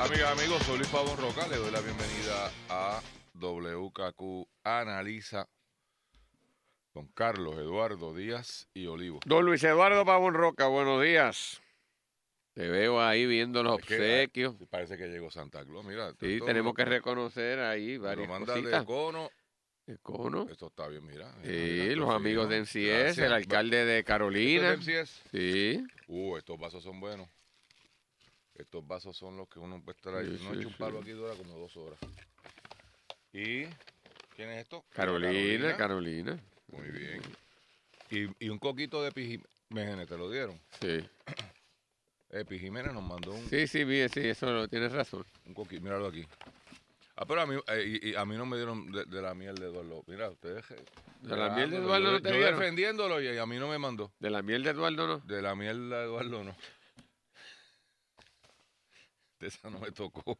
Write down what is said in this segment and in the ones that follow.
amigas, amigos. Soy Luis Pavón Roca. Le doy la bienvenida a WKQ Analiza con Carlos Eduardo Díaz y Olivo. Don Luis Eduardo Pavón Roca, buenos días. Te veo ahí viendo los que, obsequios. Parece que llegó Santa Claus. Mira, Sí, tenemos que reconocer ahí lo varias manda cositas. de cono. El cono. Esto está bien, mira. mira, Sí, mira, los amigos de Gracias. el alcalde de ¿Esto Carolina. es de MCS? Sí. Uh, estos vasos son buenos. Estos vasos son los que uno puede estar ahí. Sí, no sí, hecho un palo aquí dura como dos horas. ¿Y quién es esto? Carolina, Carolina. Muy bien. Y, y un coquito de Pijiménez, ¿te lo dieron? Sí. Eh, Pijiménez nos mandó un, Sí, sí, vi, sí, eso lo tienes razón. un coquito. Míralo aquí. Ah, pero a mí, eh, y, y a mí no me dieron de, de la miel de Eduardo. Mira, ustedes... ¿De la miel de Yo- Eduardo no te Yo dieron? defendiéndolo y a mí no me mandó. De la miel de Eduardo, ¿no? De la miel de Eduardo no. Esa no me tocó.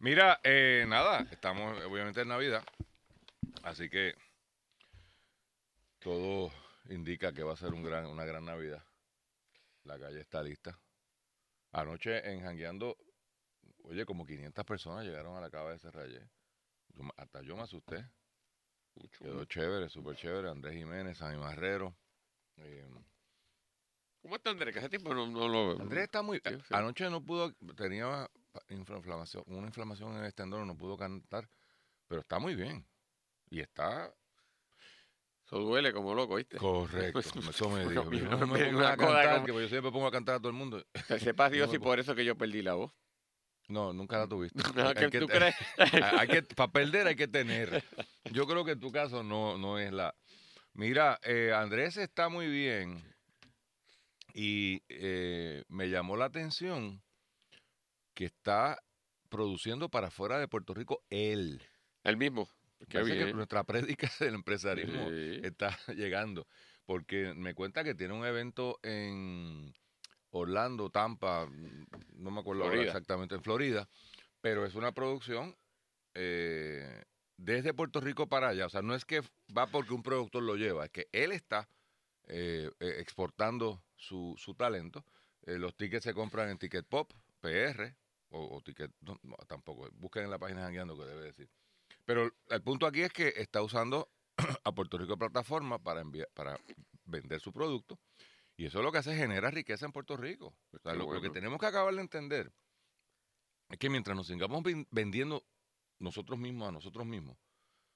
Mira, eh, nada, estamos obviamente en Navidad. Así que todo indica que va a ser un gran, una gran Navidad. La calle está lista. Anoche en Jangueando, oye, como 500 personas llegaron a la cava de Cerrayé. Yo hasta yo me asusté. Quedó chévere, súper chévere. Andrés Jiménez, Sammy Marrero. eh, ¿Cómo está Andrés? Que hace tiempo no, no lo veo. Andrés está muy. Sí, sí. Anoche no pudo. Tenía inflamación, una inflamación en el estendón, no pudo cantar. Pero está muy bien. Y está Eso duele como loco, ¿viste? correcto. Eso me dijo. mira, No me una a cantar, como- que yo siempre pongo a cantar a todo el mundo. Que sepa Dios No me por eso que yo perdí la voz. No, nunca la tuviste. No, Hay que tú crees. hay que, para perder hay que tener. Yo creo que en tu caso no, no es la. Mira, eh, Andrés está muy bien y eh, me llamó la atención que está produciendo para fuera de Puerto Rico él. El mismo. Qué Parece que bien. nuestra prédica del empresarismo Sí. está llegando. Porque me cuenta que tiene un evento en Orlando, Tampa, no me acuerdo ahora exactamente, en Florida, pero es una producción eh, desde Puerto Rico para allá. O sea, no es que va porque un productor lo lleva, es que él está eh, exportando su, su talento. Eh, los tickets se compran en Ticket Pop, PR, o, o Ticket, no, no, tampoco, busquen en la página Jangueando que debe decir. Pero el punto aquí es que está usando a Puerto Rico plataforma para enviar, para vender su producto. Y eso lo que hace es generar riqueza en Puerto Rico. O sea, Qué lo, lo que tenemos que acabar de entender es que mientras nos sigamos ven- vendiendo nosotros mismos a nosotros mismos,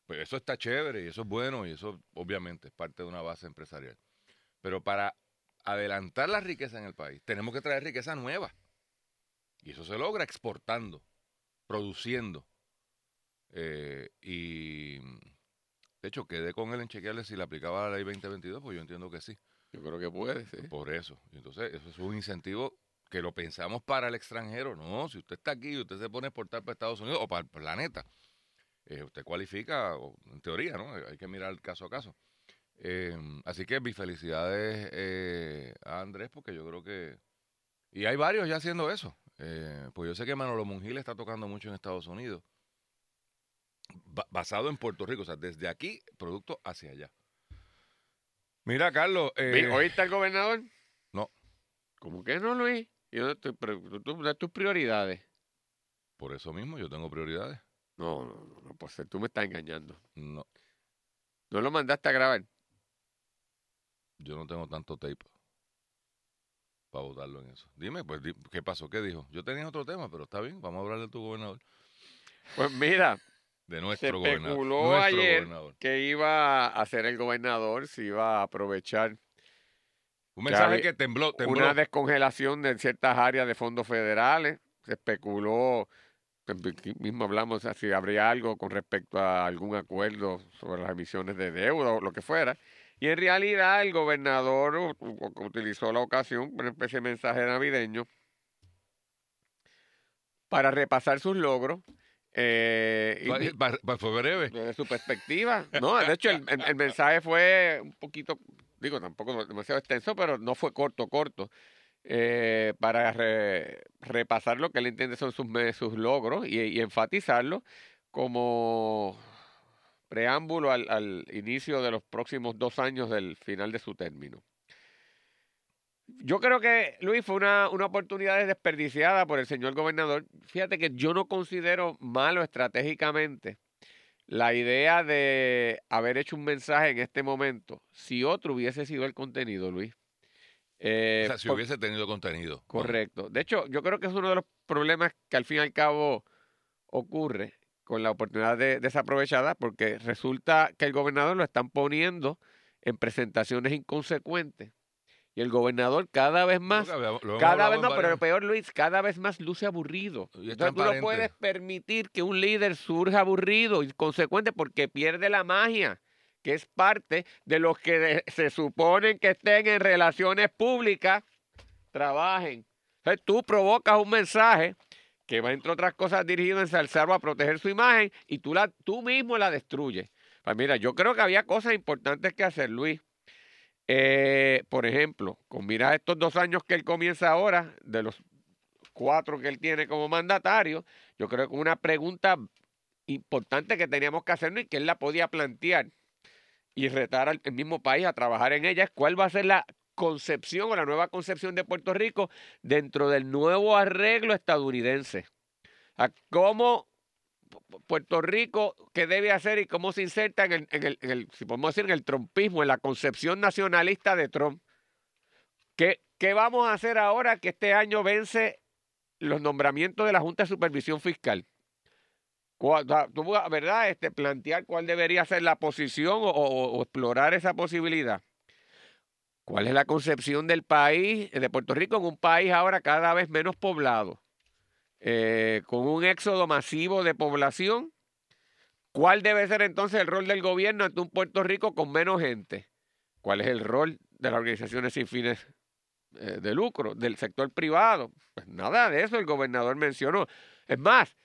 pues eso está chévere y eso es bueno y eso obviamente es parte de una base empresarial. Pero para adelantar la riqueza en el país, tenemos que traer riqueza nueva. Y eso se logra exportando, produciendo. Eh, y de hecho, quedé con él en chequearle si le aplicaba la ley 2022, pues yo entiendo que sí. Yo creo que puede, sí. Por eso. Entonces, eso es un incentivo que lo pensamos para el extranjero. No, si usted está aquí y usted se pone a exportar para Estados Unidos o para el planeta, eh, usted cualifica, en teoría, ¿no? Hay que mirar caso a caso. Eh, así que mis felicidades eh, a Andrés, porque yo creo que. Y hay varios ya haciendo eso. Eh, pues yo sé que Manolo Mungil está tocando mucho en Estados Unidos. ba- basado en Puerto Rico, o sea, desde aquí, producto hacia allá. Mira, Carlos. eh, ¿Oíste al gobernador? No. ¿Cómo que no, Luis? Yo estoy, tú, de tus prioridades. Por eso mismo yo tengo prioridades. No, no, no, no, pues tú me estás engañando. No, ¿No lo mandaste a grabar? Yo no tengo tanto tape para votarlo en eso. Dime, pues, ¿qué pasó? ¿Qué dijo? Yo tenía otro tema, pero está bien, vamos a hablarle a tu gobernador. Pues mira, De se nuestro gobernador. especuló Nuestro ayer gobernador. que iba a hacer el gobernador, si iba a aprovechar Un mensaje que tembló, tembló. una descongelación de ciertas áreas de fondos federales. Se especuló, mismo hablamos, si habría algo con respecto a algún acuerdo sobre las emisiones de deuda o lo que fuera. Y en realidad el gobernador utilizó la ocasión, una especie de mensaje navideño, para repasar sus logros Eh, y- pa- fue breve. desde su perspectiva. No, de hecho, el, el- el mensaje fue un poquito, digo, tampoco demasiado extenso, pero no fue corto, corto. eh, para re- repasar lo que él entiende son sus, sus logros y, y enfatizarlo como preámbulo al, al inicio de los próximos dos años del final de su término. Yo creo que, Luis, fue una, una oportunidad desperdiciada por el señor gobernador. Fíjate que yo no considero malo estratégicamente la idea de haber hecho un mensaje en este momento, si otro hubiese sido el contenido, Luis. Eh, o sea, si por- hubiese tenido contenido. Correcto. De hecho, yo creo que es uno de los problemas que al fin y al cabo ocurre con la oportunidad de, desaprovechada, porque resulta que el gobernador lo están poniendo en presentaciones inconsecuentes. Y el gobernador cada vez más, lo cada vez en no, pero lo varias- peor, Luis, cada vez más luce aburrido. Entonces, tú no puedes permitir que un líder surja aburrido, inconsecuente, porque pierde la magia, que es parte de los que de- se suponen que estén en relaciones públicas, trabajen. Entonces, tú provocas un mensaje que va, entre otras cosas, dirigido a ensalzar a proteger su imagen y tú, la, tú mismo la destruyes. Pues mira, yo creo que había cosas importantes que hacer, Luis. Eh, por ejemplo, con mirar estos dos años que él comienza ahora, de los cuatro que él tiene como mandatario, yo creo que una pregunta importante que teníamos que hacernos y que él la podía plantear y retar al mismo país a trabajar en ella es cuál va a ser la concepción o la nueva concepción de Puerto Rico dentro del nuevo arreglo estadounidense. Cómo Pu- Puerto Rico, qué debe hacer y cómo se inserta en el, en el- si podemos decir, en el trumpismo, en la concepción nacionalista de Trump. ¿Qué, ¿Qué vamos a hacer ahora que este año vence los nombramientos de la Junta de Supervisión Fiscal? ¿Verdad? Este, plantear cuál debería ser la posición o explorar esa posibilidad. ¿Cuál es la concepción del país, de Puerto Rico, en un país ahora cada vez menos poblado? eh, con un éxodo masivo de población, ¿cuál debe ser entonces el rol del gobierno ante un Puerto Rico con menos gente? ¿Cuál es el rol de las organizaciones sin fines eh, de lucro, del sector privado? Pues nada de eso el gobernador mencionó. Es más,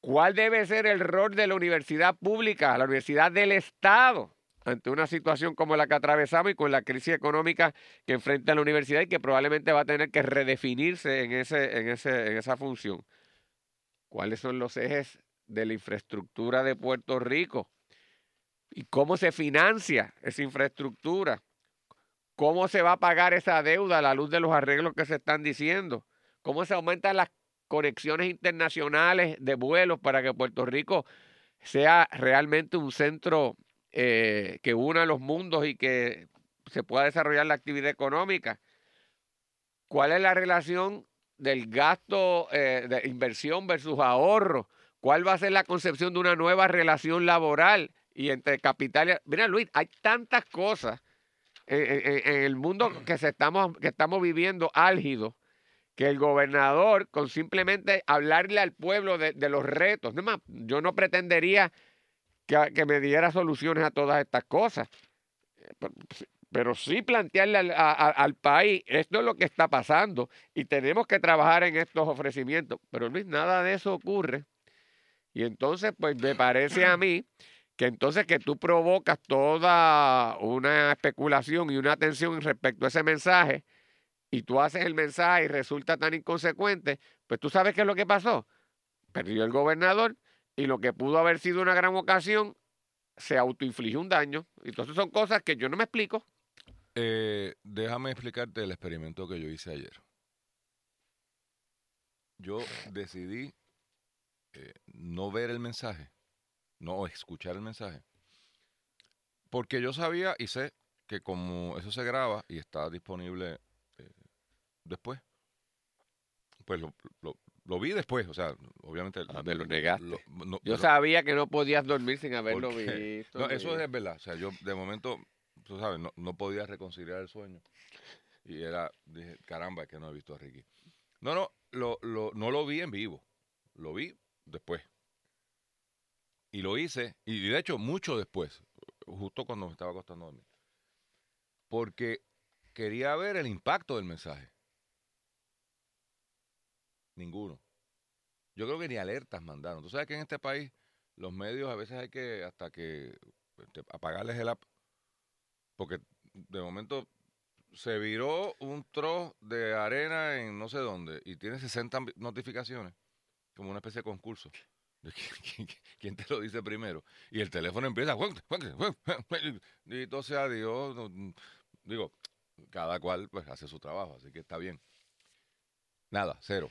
¿cuál debe ser el rol de la universidad pública, la universidad del Estado? Ante una situación como la que atravesamos y con la crisis económica que enfrenta la universidad y que probablemente va a tener que redefinirse en, ese, en, ese, en esa función. ¿Cuáles son los ejes de la infraestructura de Puerto Rico? ¿Y cómo se financia esa infraestructura? ¿Cómo se va a pagar esa deuda a la luz de los arreglos que se están diciendo? ¿Cómo se aumentan las conexiones internacionales de vuelos para que Puerto Rico sea realmente un centro eh, que una los mundos y que se pueda desarrollar la actividad económica. ¿Cuál es la relación del gasto eh, de inversión versus ahorro? ¿Cuál va a ser la concepción de una nueva relación laboral y entre capital y... Mira, Luis, hay tantas cosas en, el mundo que, se estamos, que estamos viviendo álgido que el gobernador, con simplemente hablarle al pueblo de, de los retos, no más, yo no pretendería que, me diera soluciones a todas estas cosas. Eh, pero- sí plantearle al, al país, esto es lo que está pasando y tenemos que trabajar en estos ofrecimientos. Pero Luis, nada de eso ocurre. Y entonces, pues me parece a mí que entonces que tú provocas toda una especulación y una tensión respecto a ese mensaje y tú haces el mensaje y resulta tan inconsecuente, pues tú sabes qué es lo que pasó. Perdió el gobernador y lo que pudo haber sido una gran ocasión se autoinfligió un daño. Entonces son cosas que yo no me explico. Eh, déjame explicarte el experimento que yo hice ayer. Yo decidí eh, no ver el mensaje, no escuchar el mensaje, porque yo sabía y sé que como eso se graba y está disponible eh, después, pues lo, lo- lo vi después, o sea, obviamente... Ah, me lo negaste. lo- no, Yo sabía que no podías dormir sin haberlo visto. No, eso es verdad. O sea, yo de momento, tú sabes, no, no podía reconciliar el sueño. Y era, dije, caramba, es que no he visto a Ricky. No, no, lo, lo, no lo vi en vivo. Lo vi después. Y lo hice, y de hecho, mucho después, justo cuando me estaba acostando a dormir. Porque quería ver el impacto del mensaje. Ninguno. Yo creo que ni alertas mandaron. Tú sabes que en este país los medios a veces hay que hasta que este, apagarles el app. Porque de momento se viró un trozo de arena en no sé dónde y tiene 60 notificaciones, como una especie de concurso. ¿Quién, te lo dice primero? Y el teléfono empieza, y sea Dios, no- digo, cada cual pues hace su trabajo, así que está bien. Nada, cero.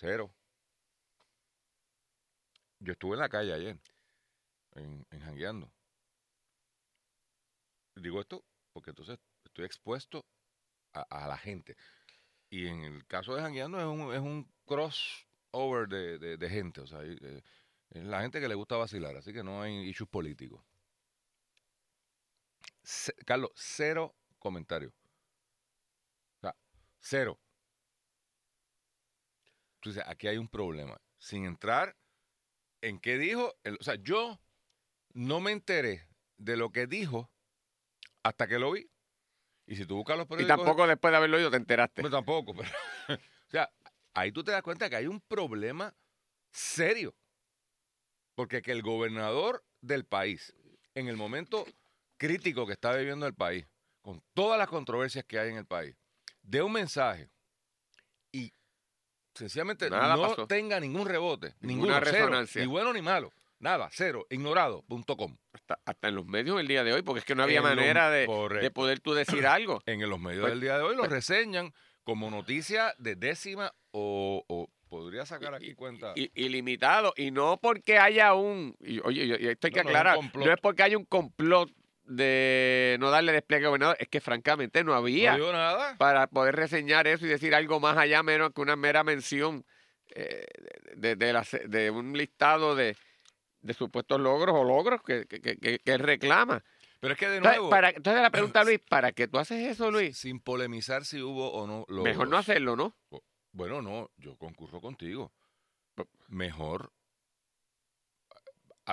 Cero. Yo estuve en la calle ayer, en, en. Digo esto porque entonces estoy expuesto a, a la gente. Y en el caso de jangueando es un, es un crossover de, de, gente. O sea, eh, es la gente que le gusta vacilar, así que no hay issues políticos. Carlos, cero comentarios. O sea, cero. Tú dices, aquí hay un problema. Sin entrar en qué dijo. el- o sea, yo no me enteré de lo que dijo hasta que lo vi. Y si tú buscas los Y periódicos. tampoco después de haberlo oído te enteraste. Pues tampoco. pero- o sea, ahí tú te das cuenta que hay un problema serio. Porque que el gobernador del país, en el momento crítico que está viviendo el país, con todas las controversias que hay en el país, dé un mensaje y sencillamente Nada no pasó. tenga ningún rebote, Ninguna ninguno, cero, resonancia. ni bueno ni malo, nada, cero, ignorado.com. Hasta, hasta en los medios el día de hoy, porque es que no había En manera de, poder tú decir algo. En los medios Pues- del día de hoy lo reseñan como noticia de décima o, o podría sacar aquí cuenta. I- ilimitado. Y no porque haya un. y, oye, y- y esto hay que No, no es un aclarar. complot. No es porque haya un complot de no darle despliegue al gobernador. Es que francamente no no había digo nada. para poder reseñar eso y decir algo más allá, menos que una mera mención eh, de, de la de un listado de, de supuestos logros o logros que, que, reclama. Pero es que de Entonces, nuevo, para, entonces la pregunta, Luis, ¿para qué tú haces eso, Luis? sin polemizar si hubo o no logros. Mejor no hacerlo, ¿no? Bueno, no, yo concurro contigo. Pe-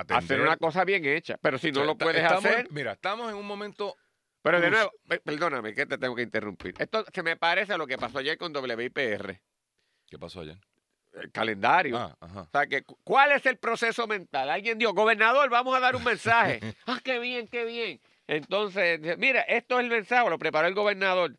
Hacer una cosa bien hecha. Pero si o no sea, lo puedes estamos hacer. mira, estamos en un momento Pero de nuevo, pe- perdóname que te tengo que interrumpir. Esto se me parece a lo que pasó ayer con WIPR, ¿Qué pasó ayer? el calendario. Ah, ajá. O sea, que, cu- ¿cuál es el proceso mental? Alguien dijo, gobernador, vamos a dar un mensaje. ah, qué bien, qué bien. Entonces, mira, esto es el mensaje, lo preparó el gobernador.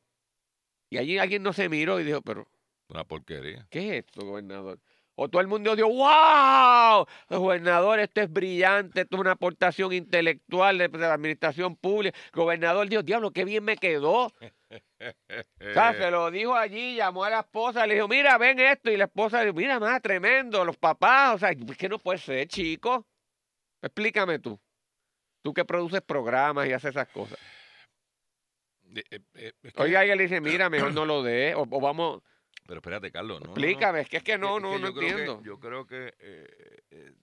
Y allí alguien no se miró y dijo, pero, Una porquería. ¿qué es esto, gobernador? O todo el mundo dijo, ¡wow! Gobernador, esto es brillante, esto es una aportación intelectual de, la administración pública. Gobernador dijo, diablo, qué bien me quedó. O sea, se lo dijo allí, llamó a la esposa, le dijo, mira, ven esto. Y la esposa dijo, mira, más tremendo, los papás. O sea, que no puede ser, chico. Explícame tú. Tú que produces programas y haces esas cosas. Eh, eh, eh, es que- Oiga, ella le dice, mira, mejor no lo dé. O, o vamos, Pero espérate, Carlos. No, no, no. explícame. Es que es que no, Es no, que no que- entiendo. yo creo que eh, eh,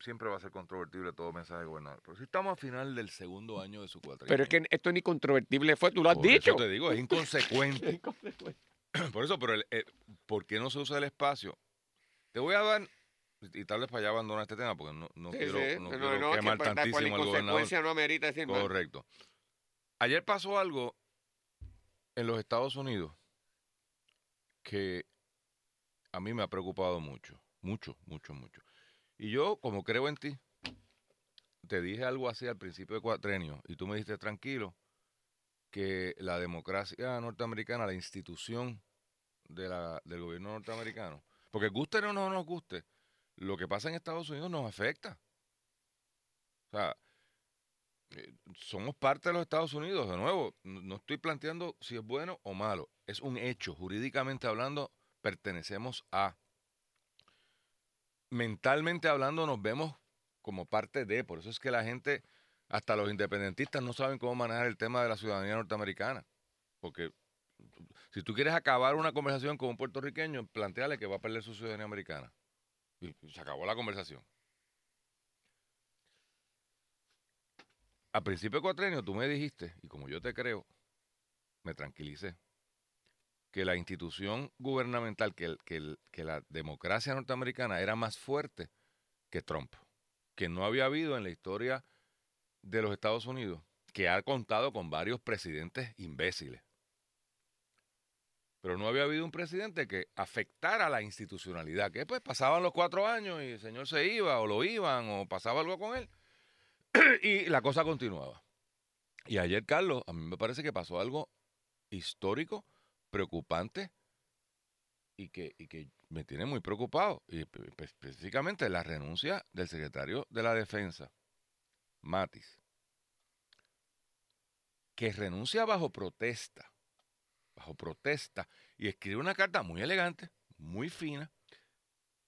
siempre va a ser controvertible todo mensaje de gobernador. Pero si estamos a final del segundo año de su cuatrienio. Pero es que esto ni controvertible fue, tú lo has Por eso dicho. te digo, es inconsecuente. Por eso, pero el- eh, ¿por qué no se usa el espacio? Te voy a dar, y tal vez para allá abandonar este tema, porque no, no Sí, quiero, sí, no quiero quemar tantísimo al gobernador. no amerita decir. Correcto. Ayer pasó algo en los Estados Unidos que a mí me ha preocupado mucho, mucho, mucho, mucho. Y yo, como creo en ti, te dije algo así al principio de cuatrenio y tú me dijiste tranquilo que la democracia norteamericana, la institución de la, del gobierno norteamericano, porque guste o no nos guste, lo que pasa en Estados Unidos nos afecta. O sea, eh, somos parte de los Estados Unidos, de nuevo, no estoy planteando si es bueno o malo, es un hecho, jurídicamente hablando, pertenecemos a. Mentalmente hablando, nos vemos como parte de, por eso es que la gente, hasta los independentistas, no saben cómo manejar el tema de la ciudadanía norteamericana, porque si tú quieres acabar una conversación con un puertorriqueño, planteale que va a perder su ciudadanía americana. Y se acabó la conversación. A principio de cuatrenio tú me dijiste, y como yo te creo, me tranquilicé, que la institución gubernamental, que, que la democracia norteamericana era más fuerte que Trump, que no había habido en la historia de los Estados Unidos, que ha contado con varios presidentes imbéciles. pero no había habido un presidente que afectara la institucionalidad, que pues pasaban los cuatro años y el señor se iba o lo iban o pasaba algo con él y la cosa continuaba. Y ayer, Carlos, a mí me parece que pasó algo histórico, preocupante y que, y que me tiene muy preocupado. Y espe- específicamente la renuncia del secretario de la Defensa, Matis, que renuncia bajo protesta, bajo protesta, y escribe una carta muy elegante, muy fina.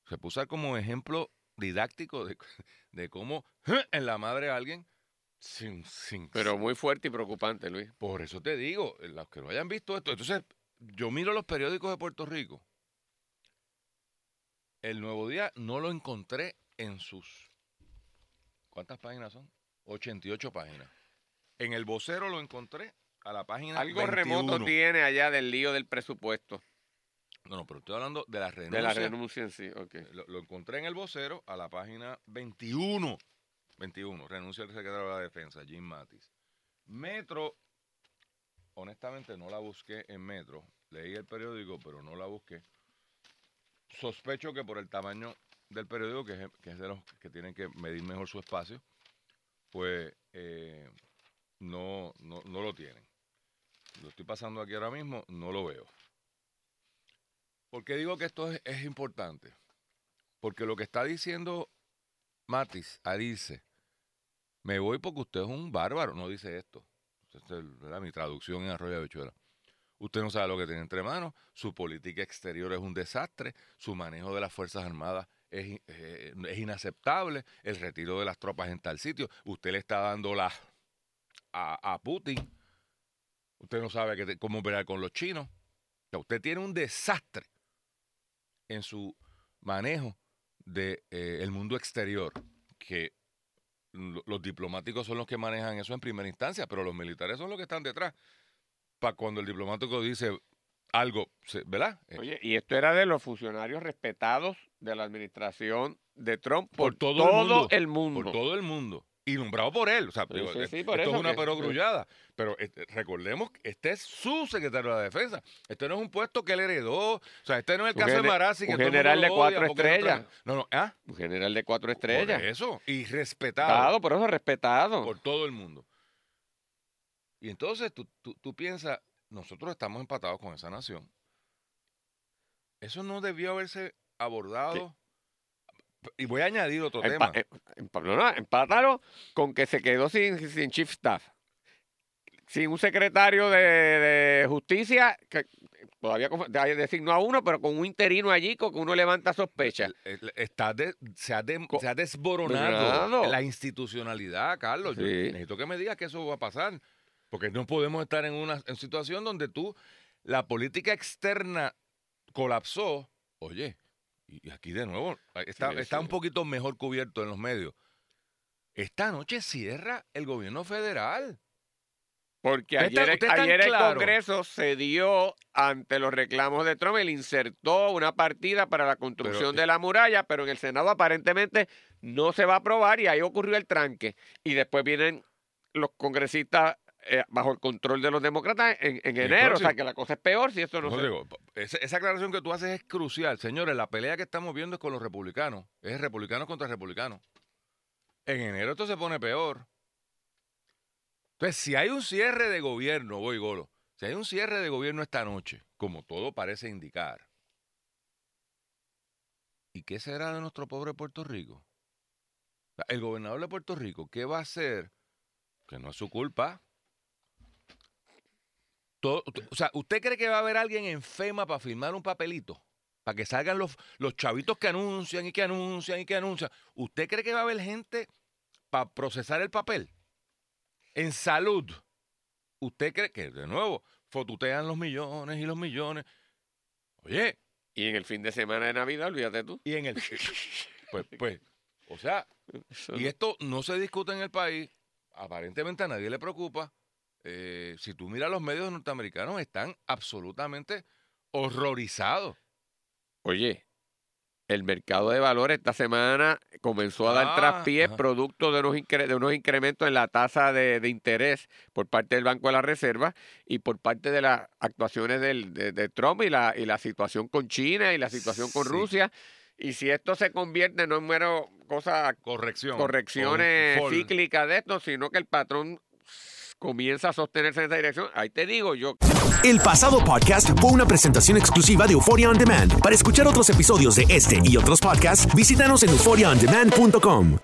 Se puso como ejemplo didáctico de, de cómo en la madre a alguien sin, sin, Pero muy fuerte y preocupante, Luis. por eso te digo, eh, los que no hayan visto esto, entonces yo miro los periódicos de Puerto Rico. El Nuevo Día no lo encontré en sus... ¿Cuántas páginas son? 88 páginas. En el vocero lo encontré a la página Algo remoto 21. tiene allá del lío del presupuesto, No, no, pero estoy hablando de la renuncia. de la renuncia en sí. ok. Lo, lo encontré en el vocero a la página 21. 21, renuncia del secretario de la Defensa, Jim Mattis. Metro, honestamente no la busqué en Metro. Leí el periódico, pero no la busqué. Sospecho que por el tamaño del periódico, que es, que es de los que tienen que medir mejor su espacio, pues eh, no, no, no lo tienen. Lo estoy pasando aquí ahora mismo, no lo veo. ¿Por qué digo que esto es, importante? Porque lo que está diciendo Matis, a dice, me voy porque usted es un bárbaro, no dice esto. Esta es mi traducción en Arroyo de Bichuela. Usted no sabe lo que tiene entre manos, su política exterior es un desastre, su manejo de las Fuerzas Armadas es, eh, inaceptable, el retiro de las tropas en tal sitio, usted le está dando la a, Putin, usted no sabe cómo operar con los chinos, usted tiene un desastre en su manejo del de, eh, el mundo exterior, que lo- los diplomáticos son los que manejan eso en primera instancia, pero los militares son los que están detrás. Para cuando el diplomático dice algo, se- ¿verdad? Eh, Oye, y esto era de los funcionarios respetados de la administración de Trump por, Por todo el mundo. el mundo. por todo el mundo. Y nombrado por él. O sea, Sí, digo, sí, eh, sí, por esto eso es una que- perogrullada. Pero este, recordemos que este es su secretario de la defensa. Este no es un puesto que él heredó. O sea, este no es el Un caso de Marazzi. que un general de cuatro estrellas. No, no, ¿ah? Un general de cuatro Por estrellas. eso. Y respetado. Respetado, por eso respetado. por todo el mundo. Y entonces tú, tú, tú piensas, nosotros estamos empatados con esa nación. Eso no debió haberse abordado. Y voy a añadir otro Empa- tema. em- no, no, empátalo con que se quedó sin, sin chief staff. Sin un secretario de, de justicia, que todavía designó a uno, pero con un interino allí, con que uno levanta el- está de- se, ha de- Co- se ha desboronado la institucionalidad, Carlos. Yo necesito que me digas que eso va a pasar. Porque no podemos estar en una en situación donde tú, la política externa colapsó. Oye, y aquí de nuevo, está, Sí, está sí. un poquito mejor cubierto en los medios. Esta noche cierra el gobierno federal. Porque está- ayer, está el claro. Congreso cedió ante los reclamos de Trump, él insertó una partida para la construcción Pero, de la muralla, pero en el Senado aparentemente no se va a aprobar y ahí ocurrió el tranque. Y después vienen los congresistas eh, bajo el control de los demócratas en, enero, o sea que la cosa es peor si esto no Por se... eso esa, esa aclaración que tú haces es crucial. Señores, la pelea que estamos viendo es con los republicanos. Es republicanos contra republicanos. En enero esto se pone peor. Entonces, si hay un cierre de gobierno, voy golo, si hay un cierre de gobierno esta noche, como todo parece indicar, ¿y qué será de nuestro pobre Puerto Rico? El gobernador de Puerto Rico, ¿qué va a hacer? Que no es su culpa. Todo- o sea, ¿usted cree que va a haber alguien en FEMA para firmar un papelito? Para que salgan los, los chavitos que anuncian y que anuncian y que anuncian. ¿Usted cree que va a haber gente para procesar el papel? En salud. ¿Usted cree que, de nuevo, fotutean los millones y los millones? Oye, Y en el fin de semana de Navidad, olvídate tú. y en el... Pues, pues, o sea, y esto no se discute en el país. Aparentemente a nadie le preocupa. Eh, si tú miras los medios norteamericanos, están absolutamente horrorizados. Oye, el mercado de valores esta semana comenzó a dar Ah, traspié ajá. producto de unos, incre- de unos incrementos en la tasa de, de interés por parte del Banco de la Reserva y por parte de las actuaciones del, de, de Trump y la, y la situación con China y la situación con Sí. Rusia. Y si esto se convierte no en mero cosa, Corrección. correcciones cíclicas de esto, sino que el patrón comienza a sostenerse en esa dirección, ahí te digo yo. El pasado podcast fue una presentación exclusiva de Euphoria On Demand. Para escuchar otros episodios de este y otros podcasts, visítanos en euphoriaondemand.com.